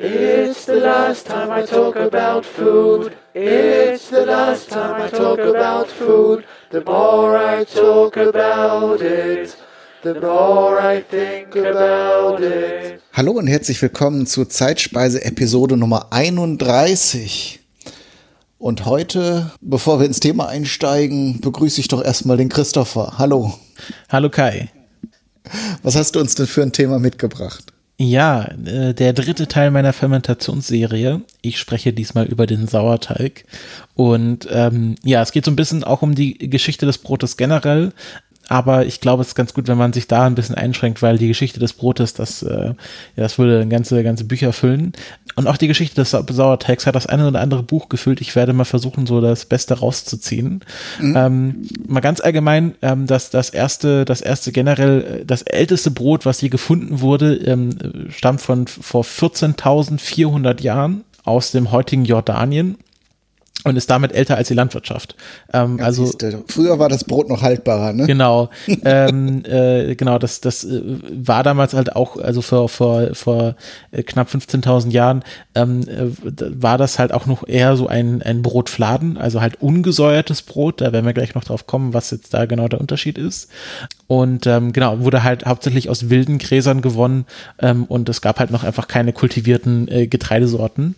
It's the last time I talk about food. It's the last time I talk about food. The more I talk about it, the more I think about it. Hallo und herzlich willkommen zu Zeitspeise Episode Nummer 31. Und heute, bevor wir ins Thema einsteigen, begrüße ich doch erstmal den Christopher. Hallo. Hallo Kai. Was hast du uns denn für ein Thema mitgebracht? Ja, äh, der dritte Teil meiner Fermentationsserie. Ich spreche diesmal über den Sauerteig. Und ähm, ja, es geht so ein bisschen auch um die Geschichte des Brotes generell, aber ich glaube, es ist ganz gut, wenn man sich da ein bisschen einschränkt, weil die Geschichte des Brotes, das, äh, ja, das würde ganze, ganze Bücher füllen. Und auch die Geschichte des Sauerteigs hat das eine oder andere Buch gefüllt. Ich werde mal versuchen, so das Beste rauszuziehen. Mhm. Ähm, mal ganz allgemein, ähm, dass das erste, das erste generell, äh, das älteste Brot, was je gefunden wurde, ähm, stammt von vor 14.400 Jahren aus dem heutigen Jordanien und ist damit älter als die Landwirtschaft. Ähm, ja, also siehste. früher war das Brot noch haltbarer, ne? Genau, ähm, äh, genau. Das das äh, war damals halt auch, also vor vor vor äh, knapp 15.000 Jahren ähm, äh, war das halt auch noch eher so ein ein Brotfladen, also halt ungesäuertes Brot. Da werden wir gleich noch drauf kommen, was jetzt da genau der Unterschied ist. Und ähm, genau wurde halt hauptsächlich aus wilden Gräsern gewonnen ähm, und es gab halt noch einfach keine kultivierten äh, Getreidesorten.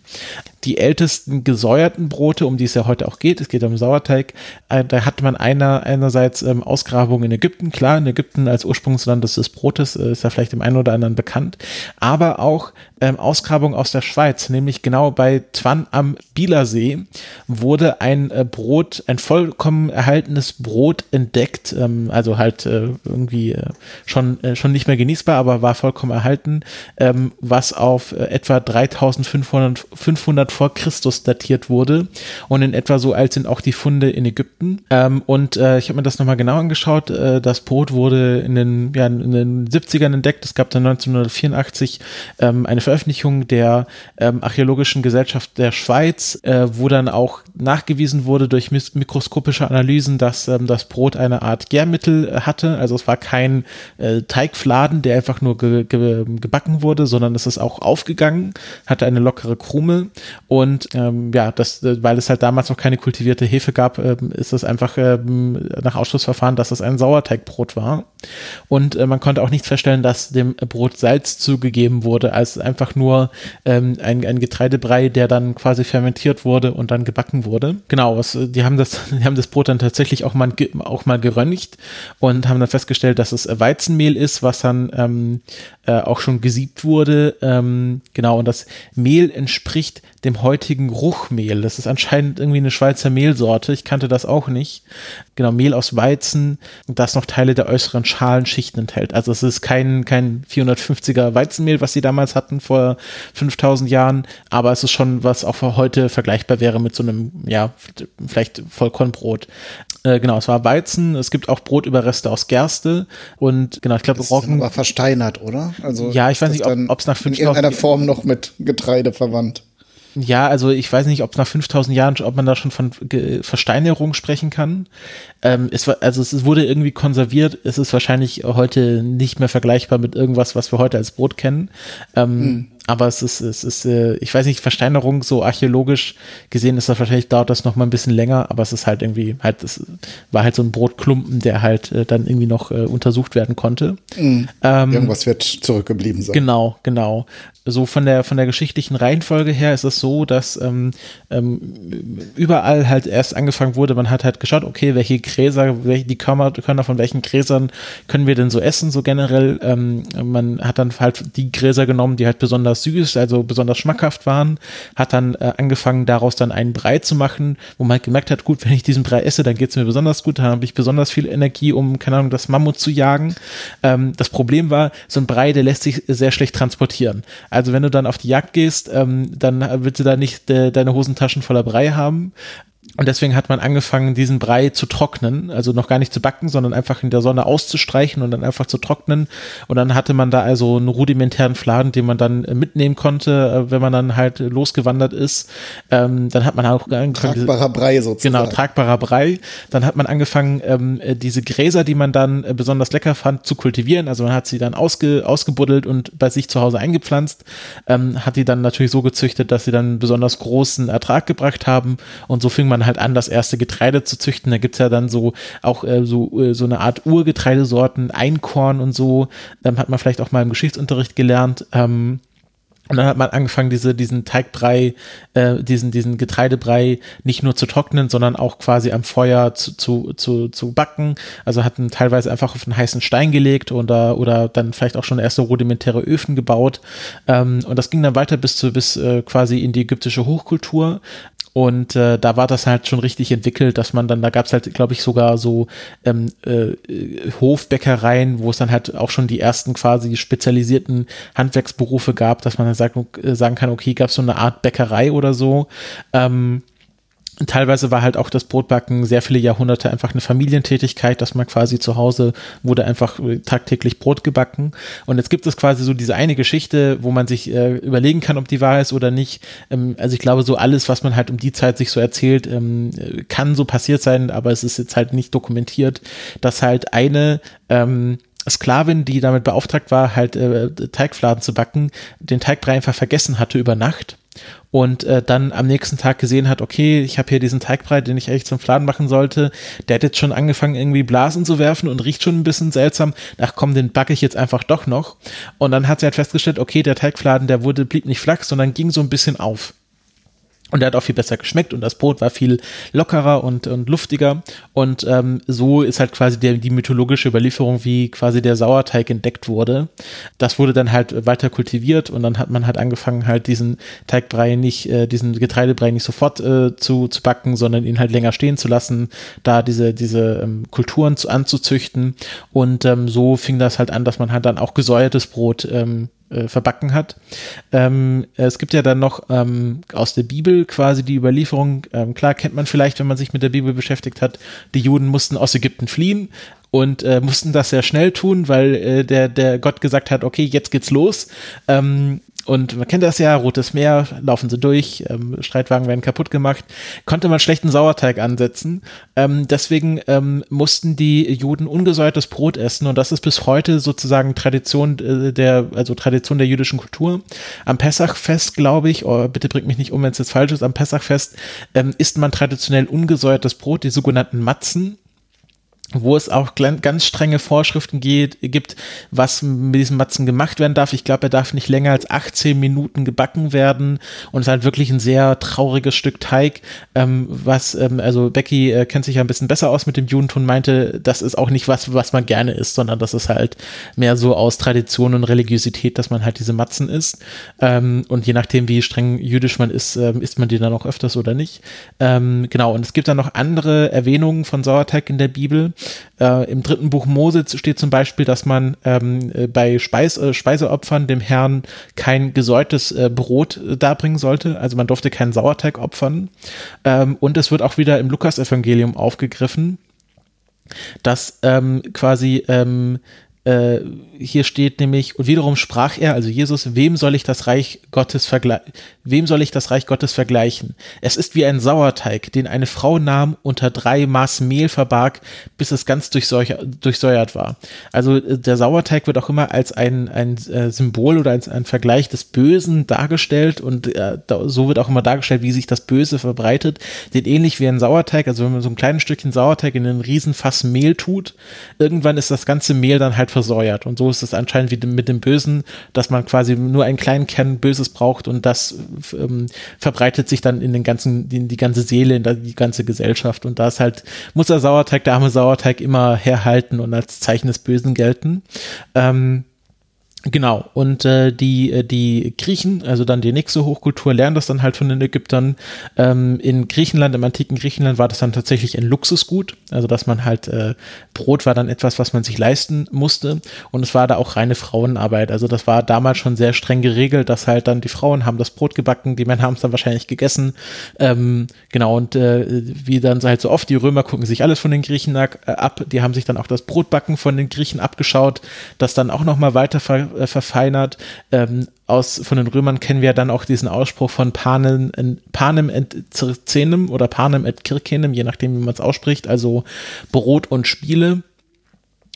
Die ältesten gesäuerten Brote um die es ja heute auch geht. Es geht um Sauerteig. Äh, da hat man einer, einerseits ähm, Ausgrabungen in Ägypten. Klar, in Ägypten als Ursprungsland des, des Brotes äh, ist ja vielleicht dem einen oder anderen bekannt. Aber auch ähm, Ausgrabung aus der Schweiz, nämlich genau bei Twan am Bielersee, wurde ein äh, Brot, ein vollkommen erhaltenes Brot entdeckt, ähm, also halt äh, irgendwie äh, schon, äh, schon nicht mehr genießbar, aber war vollkommen erhalten, ähm, was auf äh, etwa 3500 500 vor Christus datiert wurde und in etwa so alt sind auch die Funde in Ägypten. Ähm, und äh, ich habe mir das nochmal genau angeschaut. Das Brot wurde in den, ja, in den 70ern entdeckt. Es gab dann 1984 ähm, eine Veröffentlichung der ähm, Archäologischen Gesellschaft der Schweiz, äh, wo dann auch nachgewiesen wurde durch mikroskopische Analysen, dass ähm, das Brot eine Art Gärmittel äh, hatte. Also es war kein äh, Teigfladen, der einfach nur ge ge gebacken wurde, sondern es ist auch aufgegangen, hatte eine lockere Krume und ähm, ja, das, äh, weil es halt damals noch keine kultivierte Hefe gab, ähm, ist es einfach ähm, nach Ausschlussverfahren, dass es ein Sauerteigbrot war. Und äh, man konnte auch nicht feststellen, dass dem Brot Salz zugegeben wurde, als einfach nur ähm, ein, ein Getreidebrei, der dann quasi fermentiert wurde und dann gebacken wurde. Genau, was, die haben das, die haben das Brot dann tatsächlich auch mal, auch mal geröntgt und haben dann festgestellt, dass es Weizenmehl ist, was dann ähm, äh, auch schon gesiebt wurde. Ähm, genau, und das Mehl entspricht dem heutigen Ruchmehl. Das ist anscheinend irgendwie eine Schweizer Mehlsorte. Ich kannte das auch nicht. Genau, Mehl aus Weizen, das noch Teile der äußeren Schalenschichten enthält. Also es ist kein, kein 450er Weizenmehl, was sie damals hatten vor 5000 Jahren, aber es ist schon, was auch für heute vergleichbar wäre mit so einem, ja, vielleicht Vollkornbrot. Äh, genau, es war Weizen, es gibt auch Brotüberreste aus Gerste und genau, ich glaube Roggen. war versteinert, oder? Also ja, ich weiß nicht, ob es nach 5000 in irgendeiner Form noch mit Getreide verwandt. Ja, also ich weiß nicht, ob nach 5000 Jahren, ob man da schon von Versteinerung sprechen kann. Ähm, es war, also es wurde irgendwie konserviert. Es ist wahrscheinlich heute nicht mehr vergleichbar mit irgendwas, was wir heute als Brot kennen. Ähm, hm aber es ist, es ist, äh, ich weiß nicht, Versteinerung so archäologisch gesehen ist das wahrscheinlich dauert das noch mal ein bisschen länger, aber es ist halt irgendwie halt, es war halt so ein Brotklumpen, der halt äh, dann irgendwie noch äh, untersucht werden konnte. Mhm. Ähm, Irgendwas wird zurückgeblieben sein. Genau, genau. So von der von der geschichtlichen Reihenfolge her ist es so, dass ähm, ähm, überall halt erst angefangen wurde. Man hat halt geschaut, okay, welche Gräser, welche die Körner, Körner von welchen Gräsern können wir denn so essen, so generell. Ähm, man hat dann halt die Gräser genommen, die halt besonders süß, also besonders schmackhaft waren, hat dann äh, angefangen, daraus dann einen Brei zu machen, wo man halt gemerkt hat, gut, wenn ich diesen Brei esse, dann geht es mir besonders gut, dann habe ich besonders viel Energie, um, keine Ahnung, das Mammut zu jagen. Ähm, das Problem war, so ein Brei, der lässt sich sehr schlecht transportieren. Also wenn du dann auf die Jagd gehst, ähm, dann willst du da nicht de deine Hosentaschen voller Brei haben Und deswegen hat man angefangen, diesen Brei zu trocknen, also noch gar nicht zu backen, sondern einfach in der Sonne auszustreichen und dann einfach zu trocknen. Und dann hatte man da also einen rudimentären Fladen, den man dann äh, mitnehmen konnte, äh, wenn man dann halt losgewandert ist. Ähm, dann hat man auch angefangen. Tragbarer Brei sozusagen. Genau, tragbarer Brei. Dann hat man angefangen, ähm, äh, diese Gräser, die man dann besonders lecker fand, zu kultivieren. Also man hat sie dann ausge, ausgebuddelt und bei sich zu Hause eingepflanzt, ähm, hat die dann natürlich so gezüchtet, dass sie dann besonders großen Ertrag gebracht haben. Und so fing man halt an, das erste Getreide zu züchten. Da gibt es ja dann so auch äh, so, äh, so eine Art Urgetreidesorten, Einkorn und so. Ähm, hat man vielleicht auch mal im Geschichtsunterricht gelernt. Ähm, und dann hat man angefangen, diese, diesen Teigbrei, äh, diesen, diesen Getreidebrei nicht nur zu trocknen, sondern auch quasi am Feuer zu, zu, zu, zu backen. Also hatten teilweise einfach auf einen heißen Stein gelegt oder, oder dann vielleicht auch schon erste rudimentäre Öfen gebaut. Ähm, und das ging dann weiter bis zu, bis äh, quasi in die ägyptische Hochkultur. Und äh, da war das halt schon richtig entwickelt, dass man dann, da gab es halt, glaube ich, sogar so ähm, äh, Hofbäckereien, wo es dann halt auch schon die ersten quasi spezialisierten Handwerksberufe gab, dass man dann sagt, äh, sagen kann, okay, gab es so eine Art Bäckerei oder so. Ähm, teilweise war halt auch das Brotbacken sehr viele Jahrhunderte einfach eine Familientätigkeit, dass man quasi zu Hause wurde einfach äh, tagtäglich Brot gebacken. Und jetzt gibt es quasi so diese eine Geschichte, wo man sich äh, überlegen kann, ob die wahr ist oder nicht. Ähm, also ich glaube, so alles, was man halt um die Zeit sich so erzählt, ähm, kann so passiert sein, aber es ist jetzt halt nicht dokumentiert, dass halt eine ähm, Sklavin, die damit beauftragt war, halt äh, Teigfladen zu backen, den Teigbrei einfach vergessen hatte über Nacht und äh, dann am nächsten Tag gesehen hat, okay, ich habe hier diesen Teigbrei, den ich eigentlich zum Fladen machen sollte, der hat jetzt schon angefangen irgendwie Blasen zu werfen und riecht schon ein bisschen seltsam. Ach komm, den backe ich jetzt einfach doch noch. Und dann hat sie halt festgestellt, okay, der Teigfladen, der wurde blieb nicht flach, sondern ging so ein bisschen auf. Und der hat auch viel besser geschmeckt und das Brot war viel lockerer und, und luftiger. Und ähm, so ist halt quasi der, die mythologische Überlieferung, wie quasi der Sauerteig entdeckt wurde. Das wurde dann halt weiter kultiviert und dann hat man halt angefangen, halt diesen Teigbrei nicht, äh, diesen Getreidebrei nicht sofort äh, zu, zu backen, sondern ihn halt länger stehen zu lassen, da diese, diese ähm, Kulturen zu, anzuzüchten. Und ähm, so fing das halt an, dass man halt dann auch gesäuertes Brot ähm, äh, verbacken hat. Ähm, es gibt ja dann noch ähm, aus der Bibel quasi die Überlieferung, ähm, klar kennt man vielleicht, wenn man sich mit der Bibel beschäftigt hat, die Juden mussten aus Ägypten fliehen und äh, mussten das sehr schnell tun, weil äh, der, der Gott gesagt hat, okay, jetzt geht's los. Ähm, und man kennt das ja, Rotes Meer, laufen sie durch, ähm, Streitwagen werden kaputt gemacht, konnte man schlechten Sauerteig ansetzen. Ähm, deswegen ähm, mussten die Juden ungesäuertes Brot essen und das ist bis heute sozusagen Tradition äh, der, also Tradition der jüdischen Kultur. Am Pessachfest, glaube ich, oh, bitte bringt mich nicht um, wenn es jetzt falsch ist, am Pessachfest ähm, isst man traditionell ungesäuertes Brot, die sogenannten Matzen wo es auch ganz strenge Vorschriften geht, gibt, was mit diesem Matzen gemacht werden darf. Ich glaube, er darf nicht länger als 18 Minuten gebacken werden und es ist halt wirklich ein sehr trauriges Stück Teig, ähm, was, ähm, also Becky äh, kennt sich ja ein bisschen besser aus mit dem Judentum, meinte, das ist auch nicht was, was man gerne isst, sondern das ist halt mehr so aus Tradition und Religiosität, dass man halt diese Matzen isst ähm, und je nachdem, wie streng jüdisch man ist, ähm, isst man die dann auch öfters oder nicht. Ähm, genau, und es gibt dann noch andere Erwähnungen von Sauerteig in der Bibel, äh, Im dritten Buch Mose steht zum Beispiel, dass man ähm, äh, bei Speis, äh, Speiseopfern dem Herrn kein gesäuertes äh, Brot äh, darbringen sollte. Also man durfte keinen Sauerteig opfern. Ähm, und es wird auch wieder im Lukas-Evangelium aufgegriffen, dass ähm, quasi ähm, äh, hier steht nämlich, und wiederum sprach er, also Jesus, wem soll ich das Reich Gottes vergleichen? Wem soll ich das Reich Gottes vergleichen? Es ist wie ein Sauerteig, den eine Frau nahm, unter drei Maß Mehl verbarg, bis es ganz durchsäuert war. Also äh, der Sauerteig wird auch immer als ein, ein äh, Symbol oder als ein Vergleich des Bösen dargestellt und äh, so wird auch immer dargestellt, wie sich das Böse verbreitet. Den ähnlich wie ein Sauerteig, also wenn man so ein kleines Stückchen Sauerteig in einen Riesenfass Mehl tut, irgendwann ist das ganze Mehl dann halt versäuert. Und so ist es anscheinend wie mit dem Bösen, dass man quasi nur einen kleinen Kern Böses braucht und das ähm, verbreitet sich dann in den ganzen, in die ganze Seele, in die ganze Gesellschaft. Und da ist halt, muss der Sauerteig, der arme Sauerteig immer herhalten und als Zeichen des Bösen gelten. Ähm, Genau, und äh, die, äh, die Griechen, also dann die nächste Hochkultur, lernen das dann halt von den Ägyptern. Ähm, in Griechenland, im antiken Griechenland war das dann tatsächlich ein Luxusgut, also dass man halt, äh, Brot war dann etwas, was man sich leisten musste und es war da auch reine Frauenarbeit. Also das war damals schon sehr streng geregelt, dass halt dann die Frauen haben das Brot gebacken, die Männer haben es dann wahrscheinlich gegessen. Ähm, genau, und äh, wie dann halt so oft, die Römer gucken sich alles von den Griechen äh, ab, die haben sich dann auch das Brotbacken von den Griechen abgeschaut, das dann auch nochmal weiter äh, verfeinert. Ähm, aus, von den Römern kennen wir dann auch diesen Ausspruch von Panem, Panem et Circenem oder Panem et Kirkenem, je nachdem, wie man es ausspricht, also Brot und Spiele.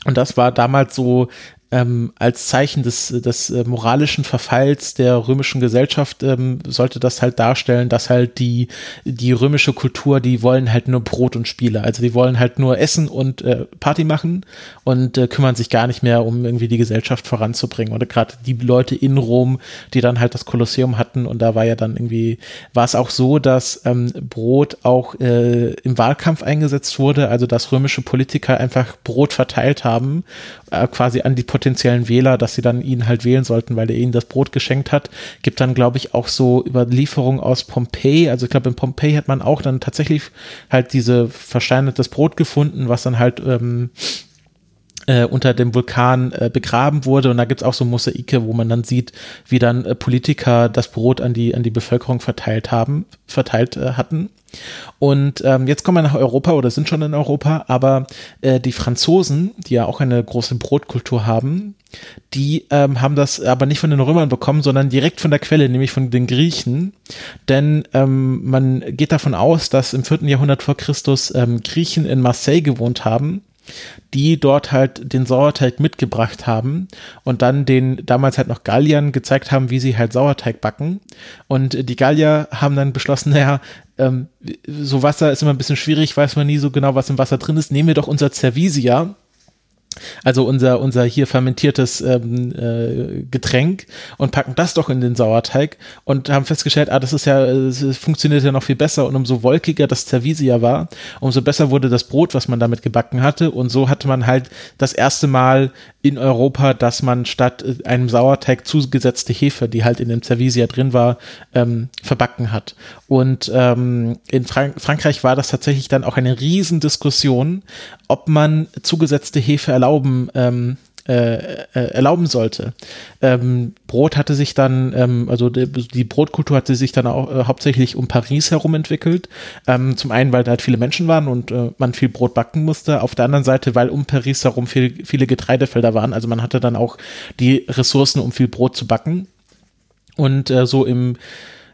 Und das war damals so ähm, als Zeichen des, des äh, moralischen Verfalls der römischen Gesellschaft ähm, sollte das halt darstellen, dass halt die, die römische Kultur, die wollen halt nur Brot und Spiele. Also die wollen halt nur essen und äh, Party machen und äh, kümmern sich gar nicht mehr, um irgendwie die Gesellschaft voranzubringen. Oder gerade die Leute in Rom, die dann halt das Kolosseum hatten und da war ja dann irgendwie, war es auch so, dass ähm, Brot auch äh, im Wahlkampf eingesetzt wurde, also dass römische Politiker einfach Brot verteilt haben, äh, quasi an die potenziellen Wähler, dass sie dann ihn halt wählen sollten, weil er ihnen das Brot geschenkt hat. Gibt dann, glaube ich, auch so Überlieferungen aus Pompeji. Also ich glaube, in Pompeji hat man auch dann tatsächlich halt diese versteinertes Brot gefunden, was dann halt ähm, äh, unter dem Vulkan äh, begraben wurde und da gibt's auch so Mosaike, wo man dann sieht, wie dann äh, Politiker das Brot an die an die Bevölkerung verteilt haben, verteilt äh, hatten. Und ähm, jetzt kommen wir nach Europa oder sind schon in Europa, aber äh, die Franzosen, die ja auch eine große Brotkultur haben, die ähm, haben das aber nicht von den Römern bekommen, sondern direkt von der Quelle, nämlich von den Griechen. Denn ähm, man geht davon aus, dass im vierten Jahrhundert vor Christus ähm, Griechen in Marseille gewohnt haben die dort halt den Sauerteig mitgebracht haben und dann den damals halt noch Galliern gezeigt haben, wie sie halt Sauerteig backen. Und die Gallier haben dann beschlossen, naja, ähm, so Wasser ist immer ein bisschen schwierig, weiß man nie so genau, was im Wasser drin ist. Nehmen wir doch unser Cervisia also unser, unser hier fermentiertes ähm, äh, Getränk und packen das doch in den Sauerteig und haben festgestellt, ah, das ist ja, es funktioniert ja noch viel besser und umso wolkiger das Cervisia war, umso besser wurde das Brot, was man damit gebacken hatte und so hatte man halt das erste Mal in Europa, dass man statt äh, einem Sauerteig zugesetzte Hefe, die halt in dem Cervisia drin war, ähm, verbacken hat. Und ähm, in Frank Frankreich war das tatsächlich dann auch eine Riesendiskussion, ob man zugesetzte Hefe erlauben ähm, äh, äh, erlauben sollte. Ähm, Brot hatte sich dann, ähm, also die, die, Brotkultur hatte sich dann auch äh, hauptsächlich um Paris herum entwickelt. Ähm, zum einen, weil da halt viele Menschen waren und äh, man viel Brot backen musste. Auf der anderen Seite, weil um Paris herum viel, viele Getreidefelder waren. Also man hatte dann auch die Ressourcen, um viel Brot zu backen. Und äh, so im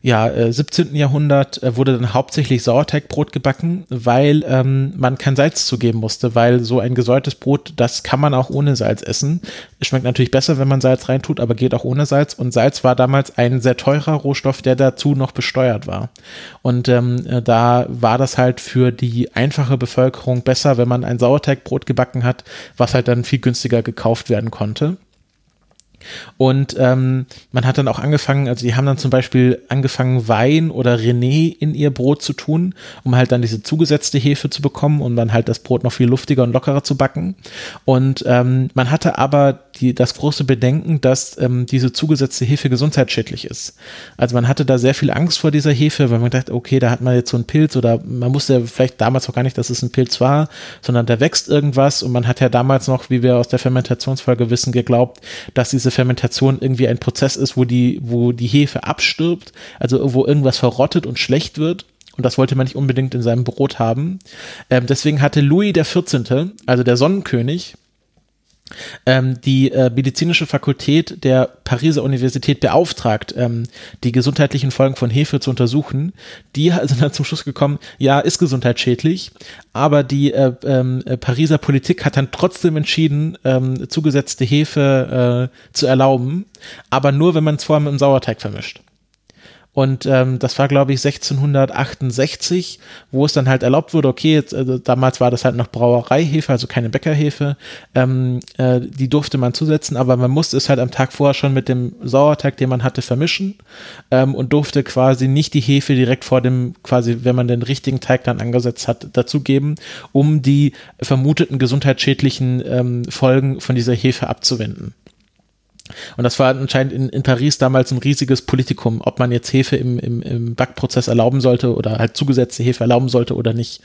ja, äh, 17. Jahrhundert äh, wurde dann hauptsächlich Sauerteigbrot gebacken, weil ähm, man kein Salz zugeben musste, weil so ein gesäuertes Brot, das kann man auch ohne Salz essen. Es schmeckt natürlich besser, wenn man Salz reintut, aber geht auch ohne Salz. Und Salz war damals ein sehr teurer Rohstoff, der dazu noch besteuert war. Und ähm, äh, da war das halt für die einfache Bevölkerung besser, wenn man ein Sauerteigbrot gebacken hat, was halt dann viel günstiger gekauft werden konnte. Und ähm, man hat dann auch angefangen, also die haben dann zum Beispiel angefangen, Wein oder René in ihr Brot zu tun, um halt dann diese zugesetzte Hefe zu bekommen und dann halt das Brot noch viel luftiger und lockerer zu backen. Und ähm, man hatte aber die, das große Bedenken, dass ähm, diese zugesetzte Hefe gesundheitsschädlich ist. Also man hatte da sehr viel Angst vor dieser Hefe, weil man dachte, okay, da hat man jetzt so einen Pilz oder man wusste vielleicht damals auch gar nicht, dass es ein Pilz war, sondern da wächst irgendwas und man hat ja damals noch, wie wir aus der Fermentationsfolge wissen, geglaubt, dass diese Fermentation irgendwie ein Prozess ist, wo die, wo die Hefe abstirbt, also wo irgendwas verrottet und schlecht wird. Und das wollte man nicht unbedingt in seinem Brot haben. Ähm, deswegen hatte Louis 14., also der Sonnenkönig, ähm, die äh, medizinische Fakultät der Pariser Universität beauftragt, ähm, die gesundheitlichen Folgen von Hefe zu untersuchen. Die sind dann zum Schluss gekommen, ja, ist gesundheitsschädlich, aber die äh, ähm, äh, Pariser Politik hat dann trotzdem entschieden, ähm, zugesetzte Hefe äh, zu erlauben, aber nur, wenn man es vorher mit dem Sauerteig vermischt. Und ähm, das war, glaube ich, 1668, wo es dann halt erlaubt wurde, okay, jetzt, äh, damals war das halt noch Brauereihefe, also keine Bäckerhefe, ähm, äh, die durfte man zusetzen, aber man musste es halt am Tag vorher schon mit dem Sauerteig, den man hatte, vermischen ähm, und durfte quasi nicht die Hefe direkt vor dem, quasi, wenn man den richtigen Teig dann angesetzt hat, dazugeben, um die vermuteten gesundheitsschädlichen ähm, Folgen von dieser Hefe abzuwenden. Und das war anscheinend in, in, Paris damals ein riesiges Politikum, ob man jetzt Hefe im, im, im Backprozess erlauben sollte oder halt zugesetzte Hefe erlauben sollte oder nicht.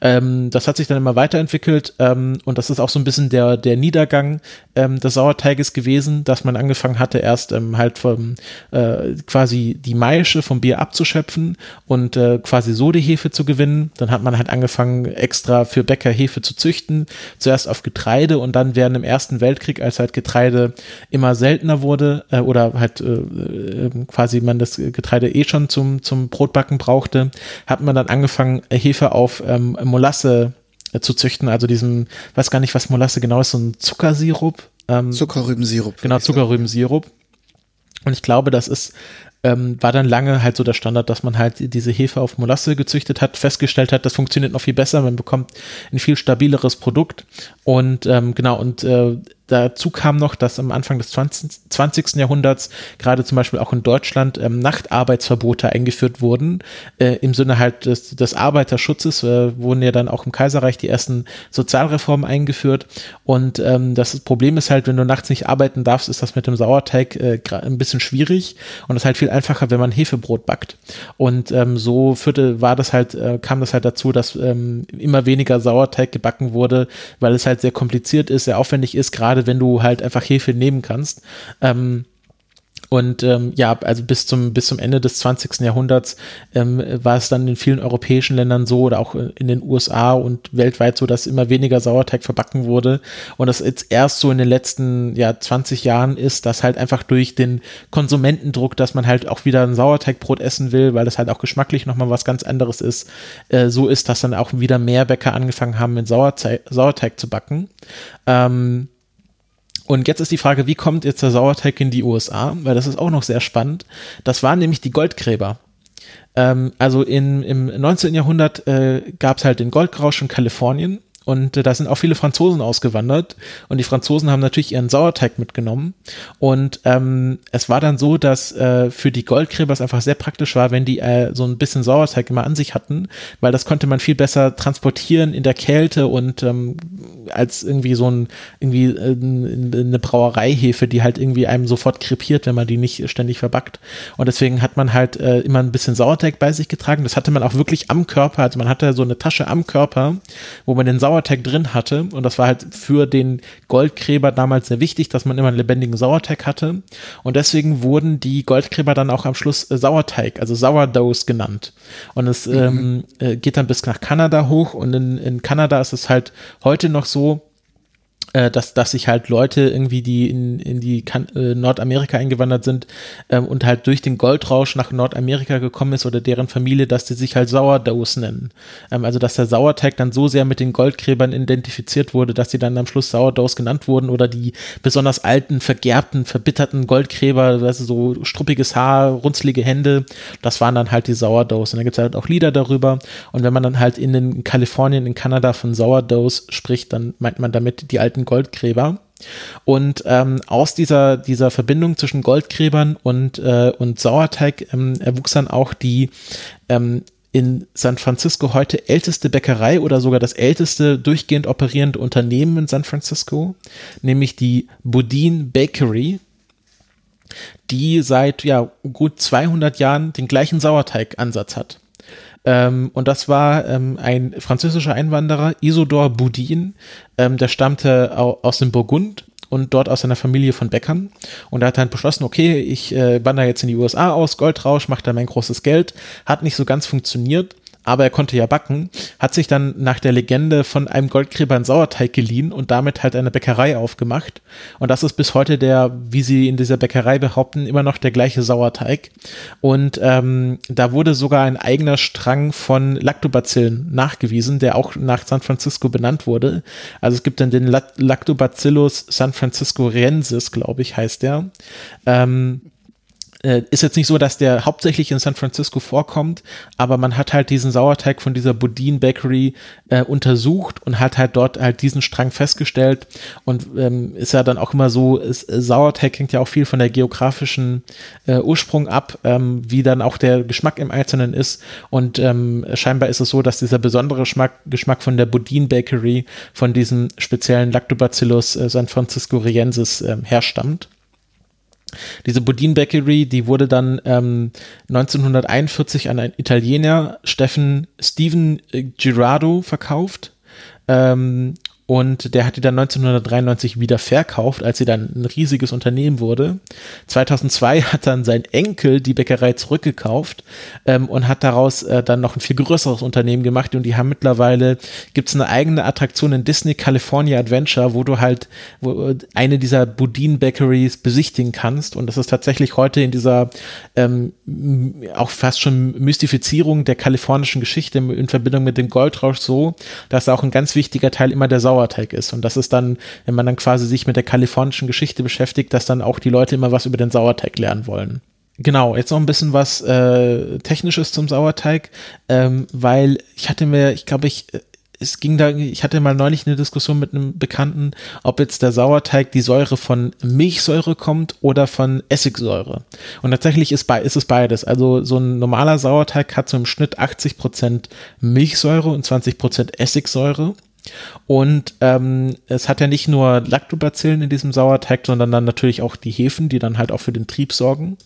Ähm, das hat sich dann immer weiterentwickelt ähm, und das ist auch so ein bisschen der, der Niedergang ähm, des Sauerteiges gewesen, dass man angefangen hatte, erst ähm, halt vom, äh, quasi die Maische vom Bier abzuschöpfen und äh, quasi so die Hefe zu gewinnen. Dann hat man halt angefangen, extra für Bäcker Hefe zu züchten, zuerst auf Getreide und dann während im Ersten Weltkrieg, als halt Getreide immer seltener wurde äh, oder halt äh, äh, quasi man das Getreide eh schon zum, zum Brotbacken brauchte, hat man dann angefangen, Hefe auf ähm, Molasse äh, zu züchten, also diesem, weiß gar nicht, was Molasse genau ist, so ein Zuckersirup. Ähm, Zuckerrübensirup. Genau, Zuckerrübensirup. Und ich glaube, das ist ähm, war dann lange halt so der Standard, dass man halt diese Hefe auf Molasse gezüchtet hat, festgestellt hat, das funktioniert noch viel besser, man bekommt ein viel stabileres Produkt und ähm, genau und äh, Dazu kam noch, dass am Anfang des 20. 20. Jahrhunderts gerade zum Beispiel auch in Deutschland ähm, Nachtarbeitsverbote eingeführt wurden. Äh, Im Sinne halt des, des Arbeiterschutzes äh, wurden ja dann auch im Kaiserreich die ersten Sozialreformen eingeführt. Und ähm, das Problem ist halt, wenn du nachts nicht arbeiten darfst, ist das mit dem Sauerteig äh, ein bisschen schwierig. Und ist halt viel einfacher, wenn man Hefebrot backt. Und ähm, so führte, war das halt, äh, kam das halt dazu, dass ähm, immer weniger Sauerteig gebacken wurde, weil es halt sehr kompliziert ist, sehr aufwendig ist, gerade gerade wenn du halt einfach Hefe nehmen kannst. Ähm, und ähm, ja, also bis zum, bis zum Ende des 20. Jahrhunderts ähm, war es dann in vielen europäischen Ländern so oder auch in den USA und weltweit so, dass immer weniger Sauerteig verbacken wurde. Und das jetzt erst so in den letzten ja, 20 Jahren ist, dass halt einfach durch den Konsumentendruck, dass man halt auch wieder ein Sauerteigbrot essen will, weil das halt auch geschmacklich nochmal was ganz anderes ist, äh, so ist, dass dann auch wieder mehr Bäcker angefangen haben, mit Sauerteig, Sauerteig zu backen. Ähm, und jetzt ist die Frage, wie kommt jetzt der Sauerteig in die USA? Weil das ist auch noch sehr spannend. Das waren nämlich die Goldgräber. Ähm, also in, im 19. Jahrhundert äh, gab es halt den Goldrausch in Kalifornien und äh, da sind auch viele Franzosen ausgewandert. Und die Franzosen haben natürlich ihren Sauerteig mitgenommen. Und ähm, es war dann so, dass äh, für die Goldgräber es einfach sehr praktisch war, wenn die äh, so ein bisschen Sauerteig immer an sich hatten, weil das konnte man viel besser transportieren in der Kälte und ähm, als irgendwie so ein irgendwie äh, eine Brauereihefe, die halt irgendwie einem sofort krepiert, wenn man die nicht ständig verbackt. Und deswegen hat man halt äh, immer ein bisschen Sauerteig bei sich getragen. Das hatte man auch wirklich am Körper, also man hatte so eine Tasche am Körper, wo man den Sauerteig Sauerteig drin hatte. Und das war halt für den Goldgräber damals sehr wichtig, dass man immer einen lebendigen Sauerteig hatte. Und deswegen wurden die Goldgräber dann auch am Schluss äh, Sauerteig, also Sourdoughs genannt. Und es mhm. ähm, äh, geht dann bis nach Kanada hoch. Und in, in Kanada ist es halt heute noch so, äh, dass, dass sich halt Leute irgendwie, die in, in die kan äh, Nordamerika eingewandert sind ähm, und halt durch den Goldrausch nach Nordamerika gekommen ist oder deren Familie, dass die sich halt Sourdoughs nennen. Ähm, also dass der Sauerteig dann so sehr mit den Goldgräbern identifiziert wurde, dass sie dann am Schluss Sourdoughs genannt wurden oder die besonders alten, vergerbten, verbitterten Goldgräber, also so struppiges Haar, runzlige Hände, das waren dann halt die Sourdoughs. Und da gibt es halt auch Lieder darüber. Und wenn man dann halt in den Kalifornien, in Kanada von Sourdoughs spricht, dann meint man damit die alten alten Goldgräber. Und ähm, aus dieser, dieser Verbindung zwischen Goldgräbern und, äh, und Sauerteig ähm, erwuchs dann auch die ähm, in San Francisco heute älteste Bäckerei oder sogar das älteste durchgehend operierende Unternehmen in San Francisco, nämlich die Boudin Bakery, die seit ja, gut 200 Jahren den gleichen Sauerteigansatz hat. Ähm, und das war ähm, ein französischer Einwanderer, Isidore Boudin, ähm, der stammte aus dem Burgund und dort aus einer Familie von Bäckern. Und er hat dann beschlossen, okay, ich äh, wandere jetzt in die USA aus, Goldrausch, mache da mein großes Geld. Hat nicht so ganz funktioniert aber er konnte ja backen, hat sich dann nach der Legende von einem Goldgräber einen Sauerteig geliehen und damit halt eine Bäckerei aufgemacht. Und das ist bis heute der, wie sie in dieser Bäckerei behaupten, immer noch der gleiche Sauerteig. Und ähm, da wurde sogar ein eigener Strang von Lactobacillen nachgewiesen, der auch nach San Francisco benannt wurde. Also es gibt dann den Lactobacillus San Francisco Riensis, glaube ich, heißt der. Ähm, äh, ist jetzt nicht so, dass der hauptsächlich in San Francisco vorkommt, aber man hat halt diesen Sauerteig von dieser Boudin Bakery äh, untersucht und hat halt dort halt diesen Strang festgestellt und ähm, ist ja dann auch immer so, ist, äh, Sauerteig hängt ja auch viel von der geografischen äh, Ursprung ab, ähm, wie dann auch der Geschmack im Einzelnen ist und ähm, scheinbar ist es so, dass dieser besondere Geschmack, Geschmack von der Boudin Bakery von diesem speziellen Lactobacillus äh, San Francisco Riensis ähm, herstammt. Diese Budin Bakery, die wurde dann ähm, 1941 an einen Italiener, Steffen Steven äh, Girardo, verkauft. Ähm, und der hat die dann 1993 wieder verkauft, als sie dann ein riesiges Unternehmen wurde. 2002 hat dann sein Enkel die Bäckerei zurückgekauft ähm, und hat daraus äh, dann noch ein viel größeres Unternehmen gemacht und die haben mittlerweile, gibt es eine eigene Attraktion in Disney California Adventure, wo du halt wo, eine dieser Boudin Bakeries besichtigen kannst und das ist tatsächlich heute in dieser ähm, auch fast schon Mystifizierung der kalifornischen Geschichte in Verbindung mit dem Goldrausch so, dass auch ein ganz wichtiger Teil immer der Sauer Sauerteig ist. Und das ist dann, wenn man dann quasi sich mit der kalifornischen Geschichte beschäftigt, dass dann auch die Leute immer was über den Sauerteig lernen wollen. Genau, jetzt noch ein bisschen was äh, Technisches zum Sauerteig, ähm, weil ich hatte mir, ich glaube, ich, äh, es ging da, ich hatte mal neulich eine Diskussion mit einem Bekannten, ob jetzt der Sauerteig die Säure von Milchsäure kommt oder von Essigsäure. Und tatsächlich ist, ist es beides. Also so ein normaler Sauerteig hat so im Schnitt 80 Prozent Milchsäure und 20 Prozent Essigsäure. Und ähm, es hat ja nicht nur Lactobacillen in diesem Sauerteig, sondern dann natürlich auch die Hefen, die dann halt auch für den Trieb sorgen.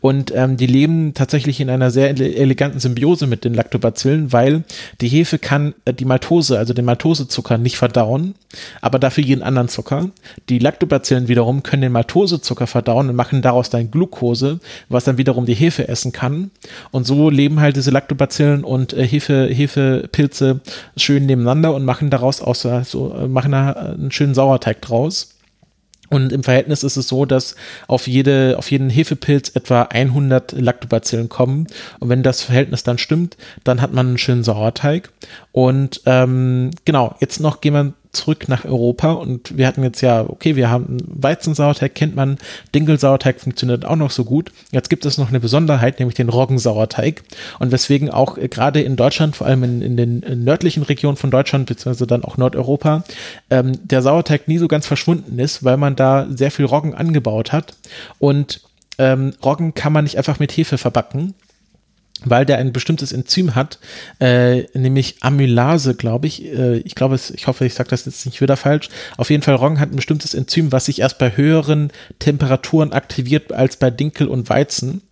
Und ähm, die leben tatsächlich in einer sehr eleganten Symbiose mit den Lactobacillen, weil die Hefe kann äh, die Maltose, also den Maltosezucker, nicht verdauen, aber dafür jeden anderen Zucker. Die Lactobacillen wiederum können den Maltosezucker verdauen und machen daraus dann Glucose, was dann wiederum die Hefe essen kann. Und so leben halt diese Lactobacillen und äh, Hefe, Hefepilze schön nebeneinander und machen daraus aus so, machen da einen schönen Sauerteig draus. Und im Verhältnis ist es so, dass auf, jede, auf jeden Hefepilz etwa 100 Lactobacillen kommen. Und wenn das Verhältnis dann stimmt, dann hat man einen schönen Sauerteig. Und ähm, genau, jetzt noch gehen wir zurück nach Europa. Und wir hatten jetzt ja, okay, wir haben Weizensauerteig, kennt man, Dinkelsauerteig funktioniert auch noch so gut. Jetzt gibt es noch eine Besonderheit, nämlich den Roggensauerteig und weswegen auch äh, gerade in Deutschland, vor allem in, in den nördlichen Regionen von Deutschland, beziehungsweise dann auch Nordeuropa, ähm, der Sauerteig nie so ganz verschwunden ist, weil man da sehr viel Roggen angebaut hat. Und ähm, Roggen kann man nicht einfach mit Hefe verbacken, weil der ein bestimmtes Enzym hat, äh, nämlich Amylase, glaube ich. Äh, ich glaube, ich hoffe, ich sage das jetzt nicht wieder falsch. Auf jeden Fall, Roggen hat ein bestimmtes Enzym, was sich erst bei höheren Temperaturen aktiviert als bei Dinkel und Weizen,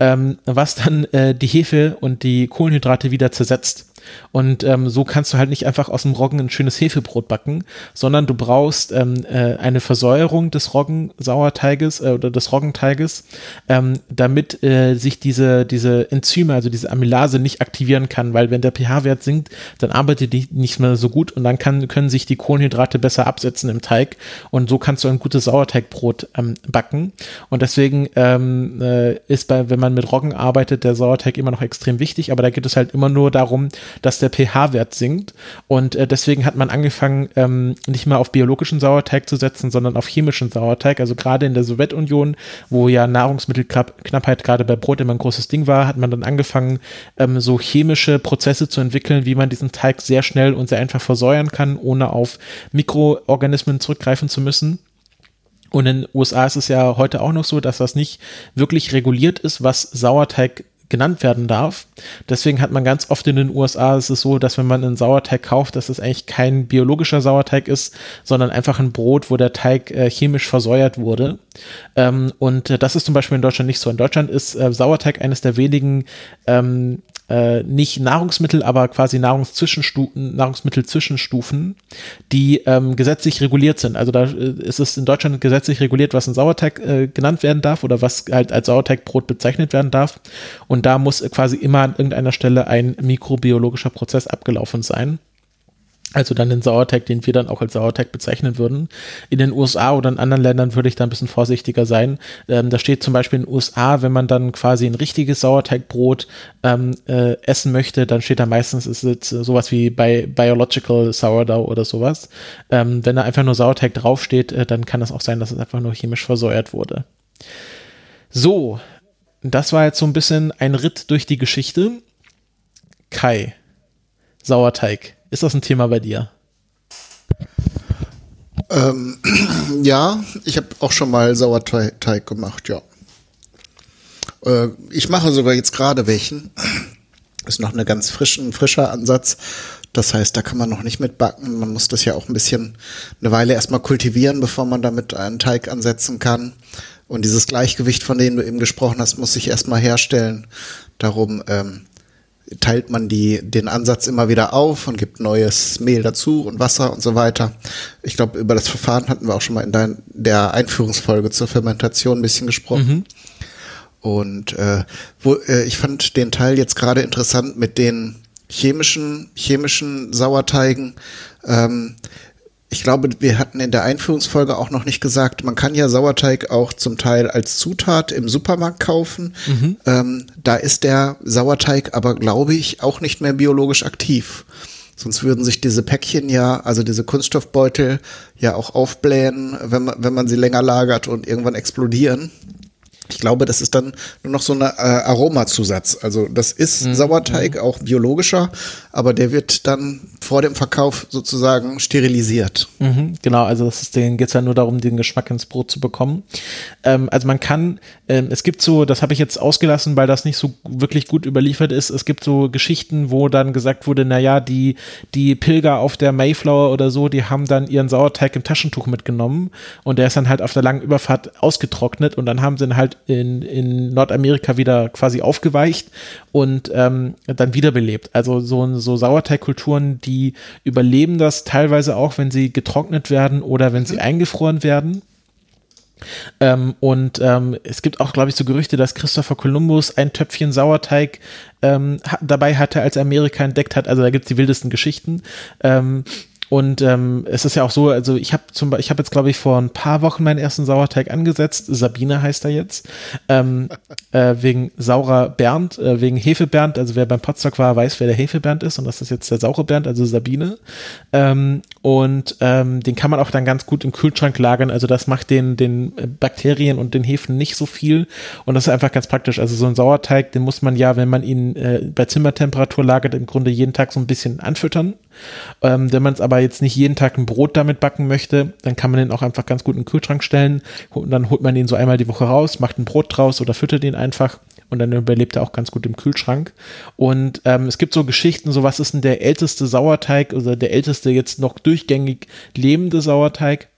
ähm, was dann äh, die Hefe und die Kohlenhydrate wieder zersetzt. Und ähm, so kannst du halt nicht einfach aus dem Roggen ein schönes Hefebrot backen, sondern du brauchst ähm, äh, eine Versäuerung des Roggensauerteiges äh, oder des Roggenteiges, ähm, damit äh, sich diese, diese Enzyme, also diese Amylase nicht aktivieren kann, weil wenn der pH-Wert sinkt, dann arbeitet die nicht mehr so gut und dann kann, können sich die Kohlenhydrate besser absetzen im Teig und so kannst du ein gutes Sauerteigbrot ähm, backen. Und deswegen ähm, äh, ist bei, wenn man mit Roggen arbeitet, der Sauerteig immer noch extrem wichtig, aber da geht es halt immer nur darum, dass der pH-Wert sinkt. Und äh, deswegen hat man angefangen, ähm, nicht mehr auf biologischen Sauerteig zu setzen, sondern auf chemischen Sauerteig. Also gerade in der Sowjetunion, wo ja Nahrungsmittelknappheit gerade bei Brot immer ein großes Ding war, hat man dann angefangen, ähm, so chemische Prozesse zu entwickeln, wie man diesen Teig sehr schnell und sehr einfach versäuern kann, ohne auf Mikroorganismen zurückgreifen zu müssen. Und in den USA ist es ja heute auch noch so, dass das nicht wirklich reguliert ist, was Sauerteig genannt werden darf. Deswegen hat man ganz oft in den USA ist es so, dass wenn man einen Sauerteig kauft, dass es eigentlich kein biologischer Sauerteig ist, sondern einfach ein Brot, wo der Teig äh, chemisch versäuert wurde. Ähm, und äh, das ist zum Beispiel in Deutschland nicht so. In Deutschland ist äh, Sauerteig eines der wenigen ähm, äh, nicht Nahrungsmittel, aber quasi Nahrungszwischenstufen, Nahrungsmittelzwischenstufen, die ähm, gesetzlich reguliert sind. Also da äh, ist es in Deutschland gesetzlich reguliert, was ein Sauerteig äh, genannt werden darf oder was halt als Sauerteigbrot bezeichnet werden darf. Und da muss quasi immer an irgendeiner Stelle ein mikrobiologischer Prozess abgelaufen sein. Also dann den Sauerteig, den wir dann auch als Sauerteig bezeichnen würden. In den USA oder in anderen Ländern würde ich da ein bisschen vorsichtiger sein. Ähm, da steht zum Beispiel in den USA, wenn man dann quasi ein richtiges Sauerteigbrot ähm, äh, essen möchte, dann steht da meistens ist es sowas wie bei Biological Sourdough oder sowas. Ähm, wenn da einfach nur Sauerteig draufsteht, äh, dann kann es auch sein, dass es einfach nur chemisch versäuert wurde. So, das war jetzt so ein bisschen ein Ritt durch die Geschichte. Kai, Sauerteig. Ist das ein Thema bei dir? Ähm, ja, ich habe auch schon mal Sauerteig gemacht, ja. Äh, ich mache sogar jetzt gerade welchen. Ist noch eine ganz frischen, frischer Ansatz. Das heißt, da kann man noch nicht mit backen. Man muss das ja auch ein bisschen eine Weile erstmal kultivieren, bevor man damit einen Teig ansetzen kann. Und dieses Gleichgewicht, von dem du eben gesprochen hast, muss sich erstmal herstellen. Darum ähm, teilt man die, den Ansatz immer wieder auf und gibt neues Mehl dazu und Wasser und so weiter. Ich glaube, über das Verfahren hatten wir auch schon mal in dein, der Einführungsfolge zur Fermentation ein bisschen gesprochen. Mhm. Und äh, wo, äh, ich fand den Teil jetzt gerade interessant mit den chemischen, chemischen Sauerteigen. Ähm, ich glaube, wir hatten in der Einführungsfolge auch noch nicht gesagt, man kann ja Sauerteig auch zum Teil als Zutat im Supermarkt kaufen. Mhm. Ähm, da ist der Sauerteig aber, glaube ich, auch nicht mehr biologisch aktiv. Sonst würden sich diese Päckchen ja, also diese Kunststoffbeutel, ja auch aufblähen, wenn man, wenn man sie länger lagert und irgendwann explodieren. Ich glaube, das ist dann nur noch so ein äh, Aromazusatz. Also das ist mhm. Sauerteig, mhm. auch biologischer, aber der wird dann vor dem Verkauf sozusagen sterilisiert. Mhm, genau, also denen geht es ja nur darum, den Geschmack ins Brot zu bekommen. Ähm, also man kann, ähm, es gibt so, das habe ich jetzt ausgelassen, weil das nicht so wirklich gut überliefert ist. Es gibt so Geschichten, wo dann gesagt wurde, naja, die, die Pilger auf der Mayflower oder so, die haben dann ihren Sauerteig im Taschentuch mitgenommen und der ist dann halt auf der langen Überfahrt ausgetrocknet und dann haben sie ihn halt in, in Nordamerika wieder quasi aufgeweicht und ähm, dann wiederbelebt. Also so, so Sauerteigkulturen, die überleben das teilweise auch, wenn sie getrocknet werden oder wenn sie mhm. eingefroren werden. Ähm, und ähm, es gibt auch, glaube ich, so Gerüchte, dass Christopher Columbus ein Töpfchen Sauerteig ähm, dabei hatte, als er Amerika entdeckt hat. Also da gibt es die wildesten Geschichten. Ähm, und ähm, es ist ja auch so, also ich habe zum ich habe jetzt glaube ich vor ein paar Wochen meinen ersten Sauerteig angesetzt. Sabine heißt er jetzt ähm, äh, wegen saurer Bernd, äh, wegen Hefebernd. Also wer beim Potsdok war, weiß, wer der Hefebernd ist und das ist jetzt der saure Bernd, also Sabine. Ähm, und ähm, den kann man auch dann ganz gut im Kühlschrank lagern. Also das macht den den Bakterien und den Hefen nicht so viel und das ist einfach ganz praktisch. Also so ein Sauerteig, den muss man ja, wenn man ihn äh, bei Zimmertemperatur lagert, im Grunde jeden Tag so ein bisschen anfüttern. Ähm, wenn man es aber jetzt nicht jeden Tag ein Brot damit backen möchte, dann kann man den auch einfach ganz gut in den Kühlschrank stellen und dann holt man den so einmal die Woche raus, macht ein Brot draus oder füttert ihn einfach und dann überlebt er auch ganz gut im Kühlschrank. Und ähm, es gibt so Geschichten, so was ist denn der älteste Sauerteig oder der älteste jetzt noch durchgängig lebende Sauerteig?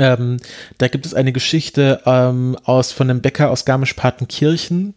Ähm, da gibt es eine Geschichte ähm, aus von einem Bäcker aus Garmisch-Partenkirchen,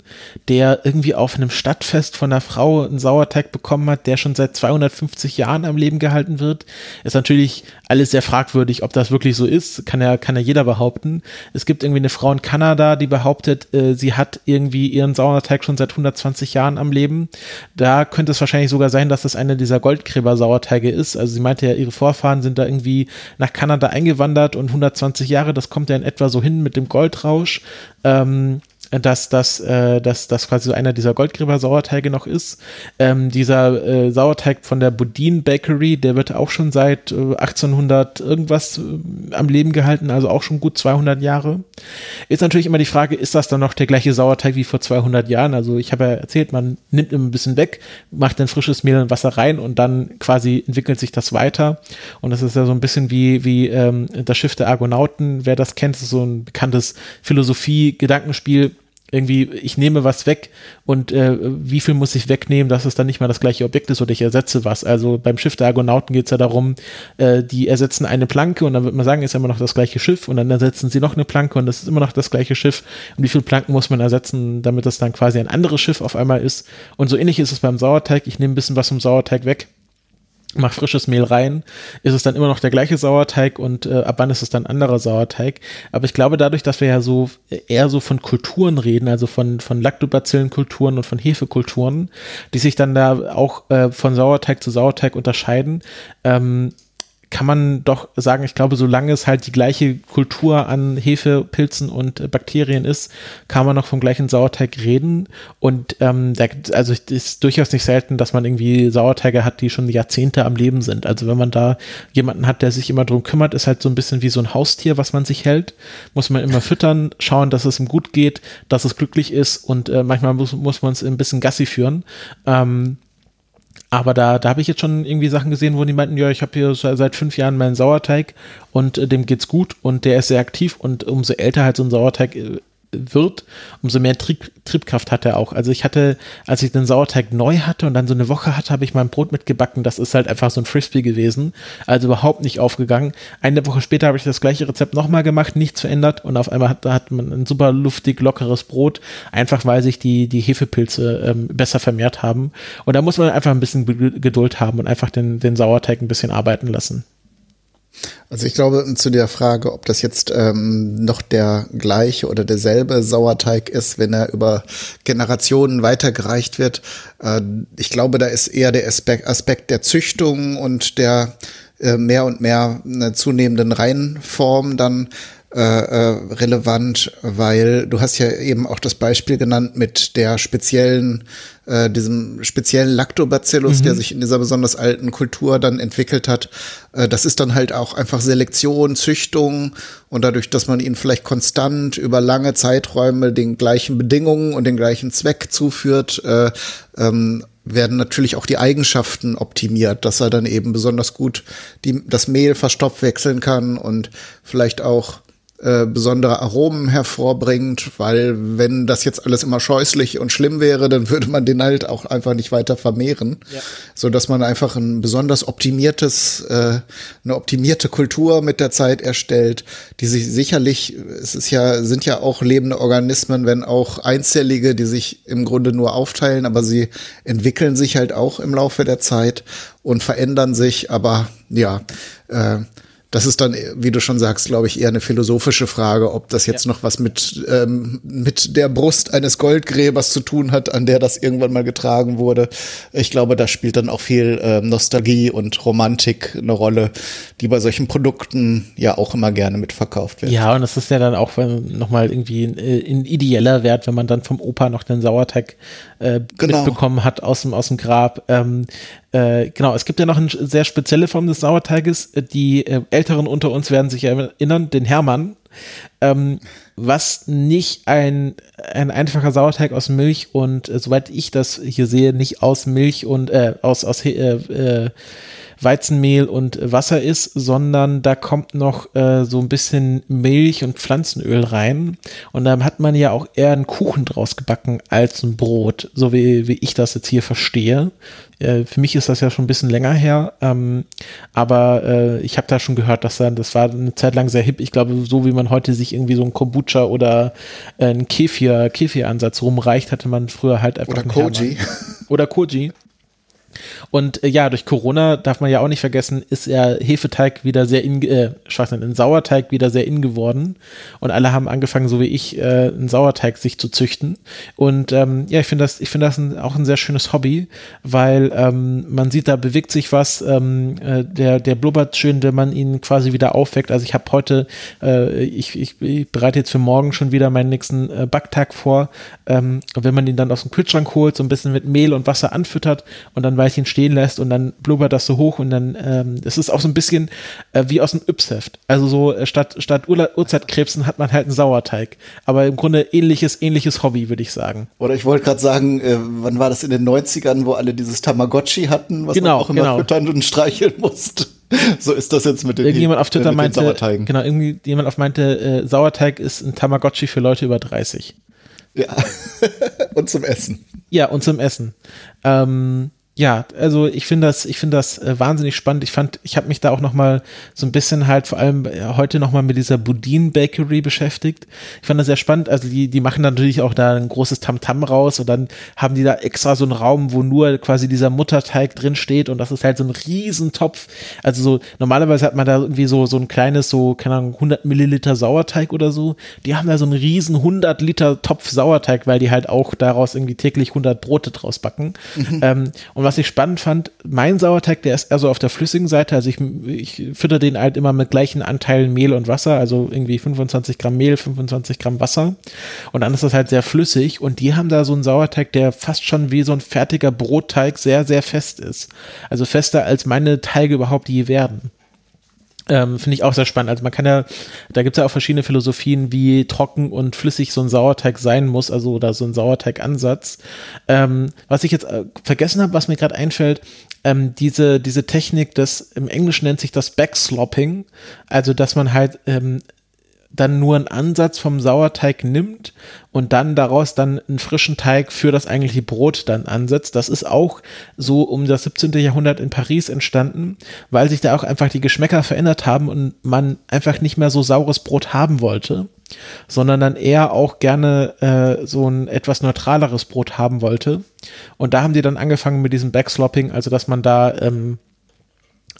der irgendwie auf einem Stadtfest von einer Frau einen Sauerteig bekommen hat, der schon seit 250 Jahren am Leben gehalten wird. Ist natürlich alles sehr fragwürdig, ob das wirklich so ist, kann ja, kann ja jeder behaupten. Es gibt irgendwie eine Frau in Kanada, die behauptet, äh, sie hat irgendwie ihren Sauerteig schon seit 120 Jahren am Leben. Da könnte es wahrscheinlich sogar sein, dass das eine dieser Goldgräber-Sauerteige ist. Also sie meinte ja, ihre Vorfahren sind da irgendwie nach Kanada eingewandert und 100 120 Jahre, das kommt ja in etwa so hin mit dem Goldrausch. Ähm, dass das äh, dass das quasi so einer dieser Goldgräber-Sauerteige noch ist. Ähm, dieser äh, Sauerteig von der Budin Bakery, der wird auch schon seit äh, 1800 irgendwas äh, am Leben gehalten, also auch schon gut 200 Jahre. Ist natürlich immer die Frage, ist das dann noch der gleiche Sauerteig wie vor 200 Jahren? Also ich habe ja erzählt, man nimmt immer ein bisschen weg, macht dann frisches Mehl und Wasser rein und dann quasi entwickelt sich das weiter. Und das ist ja so ein bisschen wie, wie ähm, das Schiff der Argonauten. Wer das kennt, ist so ein bekanntes Philosophie-Gedankenspiel irgendwie, ich nehme was weg und äh, wie viel muss ich wegnehmen, dass es dann nicht mal das gleiche Objekt ist oder ich ersetze was. Also beim Schiff der Argonauten geht es ja darum, äh, die ersetzen eine Planke und dann wird man sagen, ist immer noch das gleiche Schiff und dann ersetzen sie noch eine Planke und das ist immer noch das gleiche Schiff. Und wie viele Planken muss man ersetzen, damit das dann quasi ein anderes Schiff auf einmal ist. Und so ähnlich ist es beim Sauerteig. Ich nehme ein bisschen was vom Sauerteig weg mach frisches Mehl rein, ist es dann immer noch der gleiche Sauerteig und äh, ab wann ist es dann anderer Sauerteig. Aber ich glaube, dadurch, dass wir ja so äh, eher so von Kulturen reden, also von, von Lactobacillenkulturen und von Hefekulturen, die sich dann da auch äh, von Sauerteig zu Sauerteig unterscheiden, ähm, kann man doch sagen, ich glaube, solange es halt die gleiche Kultur an Hefe, Pilzen und äh, Bakterien ist, kann man noch vom gleichen Sauerteig reden. Und ähm, da, also es ist durchaus nicht selten, dass man irgendwie Sauerteige hat, die schon Jahrzehnte am Leben sind. Also wenn man da jemanden hat, der sich immer drum kümmert, ist halt so ein bisschen wie so ein Haustier, was man sich hält. Muss man immer füttern, schauen, dass es ihm gut geht, dass es glücklich ist und äh, manchmal muss, muss man es ein bisschen Gassi führen. Ähm, aber da, da habe ich jetzt schon irgendwie Sachen gesehen, wo die meinten, ja, ich habe hier seit fünf Jahren meinen Sauerteig und äh, dem geht's gut und der ist sehr aktiv und umso älter halt so ein Sauerteig äh, wird, umso mehr Trieb, Triebkraft hat er auch. Also ich hatte, als ich den Sauerteig neu hatte und dann so eine Woche hatte, habe ich mein Brot mitgebacken. Das ist halt einfach so ein Frisbee gewesen. Also überhaupt nicht aufgegangen. Eine Woche später habe ich das gleiche Rezept nochmal gemacht, nichts verändert und auf einmal hat, hat man ein super luftig, lockeres Brot, einfach weil sich die, die Hefepilze ähm, besser vermehrt haben. Und da muss man einfach ein bisschen Geduld haben und einfach den, den Sauerteig ein bisschen arbeiten lassen. Also ich glaube zu der Frage, ob das jetzt ähm, noch der gleiche oder derselbe Sauerteig ist, wenn er über Generationen weitergereicht wird. Äh, ich glaube, da ist eher der Aspekt, der Züchtung und der äh, mehr und mehr äh, zunehmenden Reihenform dann äh, äh, relevant, weil du hast ja eben auch das Beispiel genannt mit der speziellen, äh, diesem speziellen Lactobacillus, mhm. der sich in dieser besonders alten Kultur dann entwickelt hat. Äh, das ist dann halt auch einfach Selektion, Züchtung und dadurch, dass man ihn vielleicht konstant über lange Zeiträume den gleichen Bedingungen und den gleichen Zweck zuführt, äh, ähm, werden natürlich auch die Eigenschaften optimiert, dass er dann eben besonders gut die, das Mehl verstoffwechseln kann und vielleicht auch äh, besondere Aromen hervorbringt, weil wenn das jetzt alles immer scheußlich und schlimm wäre, dann würde man den halt auch einfach nicht weiter vermehren, ja. so dass man einfach ein besonders optimiertes, äh, eine optimierte Kultur mit der Zeit erstellt, die sich sicherlich, es ist ja, sind ja auch lebende Organismen, wenn auch einzellige, die sich im Grunde nur aufteilen, aber sie entwickeln sich halt auch im Laufe der Zeit und verändern sich, aber ja, äh, das ist dann, wie du schon sagst, glaube ich, eher eine philosophische Frage, ob das jetzt ja. noch was mit, ähm, mit der Brust eines Goldgräbers zu tun hat, an der das irgendwann mal getragen wurde. Ich glaube, da spielt dann auch viel ähm, Nostalgie und Romantik eine Rolle, die bei solchen Produkten ja auch immer gerne mitverkauft wird. Ja, und das ist ja dann auch nochmal irgendwie ein, äh, ein, ideeller Wert, wenn man dann vom Opa noch den Sauerteig äh, genau. mitbekommen hat aus dem, aus dem Grab. Ähm, äh, genau, es gibt ja noch eine sehr spezielle Form des Sauerteiges. Die äh, Älteren unter uns werden sich erinnern, den Hermann. Ähm, was nicht ein, ein einfacher Sauerteig aus Milch und, äh, soweit ich das hier sehe, nicht aus Milch und äh, aus, aus äh, äh, Weizenmehl und Wasser ist, sondern da kommt noch äh, so ein bisschen Milch und Pflanzenöl rein. Und dann hat man ja auch eher einen Kuchen draus gebacken als ein Brot, so wie, wie ich das jetzt hier verstehe. Äh, für mich ist das ja schon ein bisschen länger her, ähm, aber äh, ich habe da schon gehört, dass dann, das war eine Zeit lang sehr hip. Ich glaube, so wie man heute sich irgendwie so ein Kombucha oder äh, einen Kefir, Kefir-Ansatz rumreicht, hatte man früher halt einfach. Oder Koji. Oder Koji. Und äh, ja, durch Corona darf man ja auch nicht vergessen, ist ja Hefeteig wieder sehr in, äh, ein Sauerteig wieder sehr in geworden. Und alle haben angefangen, so wie ich, äh, einen Sauerteig sich zu züchten. Und ähm, ja, ich finde das, ich finde das ein, auch ein sehr schönes Hobby, weil ähm, man sieht, da bewegt sich was, ähm, äh, der, der blubbert schön, wenn man ihn quasi wieder aufweckt. Also ich habe heute, äh, ich, ich, ich bereite jetzt für morgen schon wieder meinen nächsten äh, Backtag vor. Ähm, und wenn man ihn dann aus dem Kühlschrank holt, so ein bisschen mit Mehl und Wasser anfüttert und dann Weilchen stehen lässt und dann blubbert das so hoch und dann, ähm, es ist auch so ein bisschen äh, wie aus dem Yps-Heft. Also so äh, statt, statt Ur Urzeitkrebsen hat man halt einen Sauerteig. Aber im Grunde ähnliches, ähnliches Hobby, würde ich sagen. Oder ich wollte gerade sagen, äh, wann war das in den 90ern, wo alle dieses Tamagotchi hatten, was genau, man auch immer genau. füttern und streicheln musste. So ist das jetzt mit den Irgendjemand auf Twitter meinte, genau, irgendwie jemand auf meinte, äh, Sauerteig ist ein Tamagotchi für Leute über 30. Ja. und zum Essen. Ja, und zum Essen. Ähm, ja, also ich finde das, ich finde das äh, wahnsinnig spannend. Ich fand, ich habe mich da auch noch mal so ein bisschen halt vor allem äh, heute noch mal mit dieser Boudin Bakery beschäftigt. Ich fand das sehr spannend. Also die, die machen natürlich auch da ein großes Tamtam -Tam raus und dann haben die da extra so einen Raum, wo nur quasi dieser Mutterteig drin steht und das ist halt so ein Riesentopf. Also so normalerweise hat man da irgendwie so so ein kleines so keine Ahnung 100 Milliliter Sauerteig oder so. Die haben da so einen riesen 100 Liter Topf Sauerteig, weil die halt auch daraus irgendwie täglich 100 Brote draus backen. Mhm. Ähm, und was ich spannend fand, mein Sauerteig, der ist eher so auf der flüssigen Seite. Also ich, ich fütter den halt immer mit gleichen Anteilen Mehl und Wasser, also irgendwie 25 Gramm Mehl, 25 Gramm Wasser. Und dann ist das halt sehr flüssig. Und die haben da so einen Sauerteig, der fast schon wie so ein fertiger Brotteig sehr, sehr fest ist. Also fester als meine Teige überhaupt je werden. Ähm, Finde ich auch sehr spannend. Also man kann ja, da gibt es ja auch verschiedene Philosophien, wie trocken und flüssig so ein Sauerteig sein muss, also oder so ein Sauerteigansatz. Ähm, was ich jetzt äh, vergessen habe, was mir gerade einfällt, ähm, diese, diese Technik, das im Englischen nennt sich das Backslopping, also dass man halt ähm, dann nur einen Ansatz vom Sauerteig nimmt und dann daraus dann einen frischen Teig für das eigentliche Brot dann ansetzt. Das ist auch so um das 17. Jahrhundert in Paris entstanden, weil sich da auch einfach die Geschmäcker verändert haben und man einfach nicht mehr so saures Brot haben wollte, sondern dann eher auch gerne äh, so ein etwas neutraleres Brot haben wollte. Und da haben die dann angefangen mit diesem Backslopping, also dass man da ähm,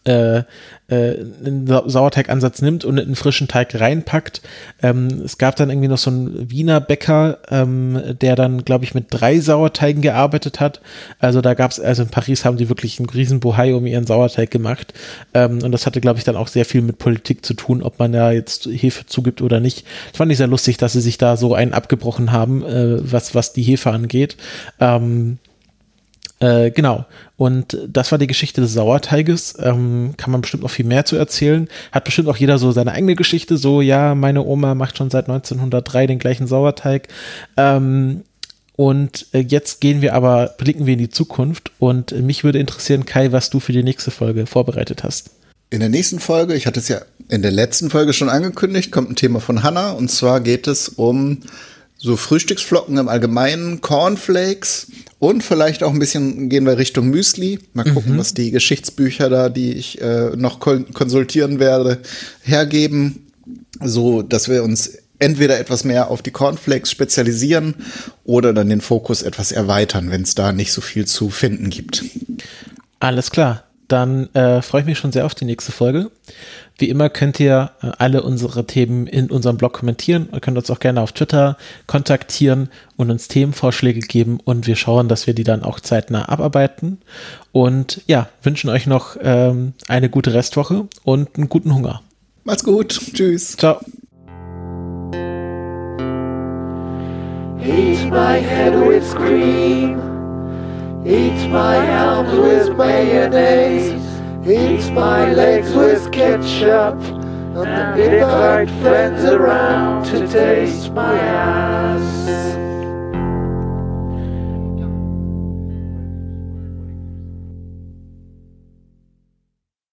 äh, äh, einen Sauerteigansatz nimmt und einen frischen Teig reinpackt. Ähm, es gab dann irgendwie noch so einen Wiener Bäcker, ähm, der dann, glaube ich, mit drei Sauerteigen gearbeitet hat. Also da gab es, also in Paris haben die wirklich einen riesen Bohai um ihren Sauerteig gemacht. Ähm, und das hatte, glaube ich, dann auch sehr viel mit Politik zu tun, ob man da jetzt Hefe zugibt oder nicht. Das fand ich sehr lustig, dass sie sich da so einen abgebrochen haben, äh, was, was die Hefe angeht. Ähm, äh, genau. Und das war die Geschichte des Sauerteiges. Ähm, kann man bestimmt noch viel mehr zu erzählen. Hat bestimmt auch jeder so seine eigene Geschichte. So, ja, meine Oma macht schon seit 1903 den gleichen Sauerteig. Ähm, und äh, jetzt gehen wir aber, blicken wir in die Zukunft. Und mich würde interessieren, Kai, was du für die nächste Folge vorbereitet hast. In der nächsten Folge, ich hatte es ja in der letzten Folge schon angekündigt, kommt ein Thema von Hannah. Und zwar geht es um so Frühstücksflocken im Allgemeinen, Cornflakes und vielleicht auch ein bisschen gehen wir Richtung Müsli. Mal gucken, mhm. was die Geschichtsbücher da, die ich äh, noch konsultieren werde, hergeben, so dass wir uns entweder etwas mehr auf die Cornflakes spezialisieren oder dann den Fokus etwas erweitern, wenn es da nicht so viel zu finden gibt. Alles klar dann äh, freue ich mich schon sehr auf die nächste Folge. Wie immer könnt ihr äh, alle unsere Themen in unserem Blog kommentieren. Ihr könnt uns auch gerne auf Twitter kontaktieren und uns Themenvorschläge geben und wir schauen, dass wir die dann auch zeitnah abarbeiten. Und ja, wünschen euch noch ähm, eine gute Restwoche und einen guten Hunger. Macht's gut. Tschüss. Ciao. Heat my head with cream. Eat my arms with mayonnaise. Eat my legs with ketchup. And invite friends around to taste my ass.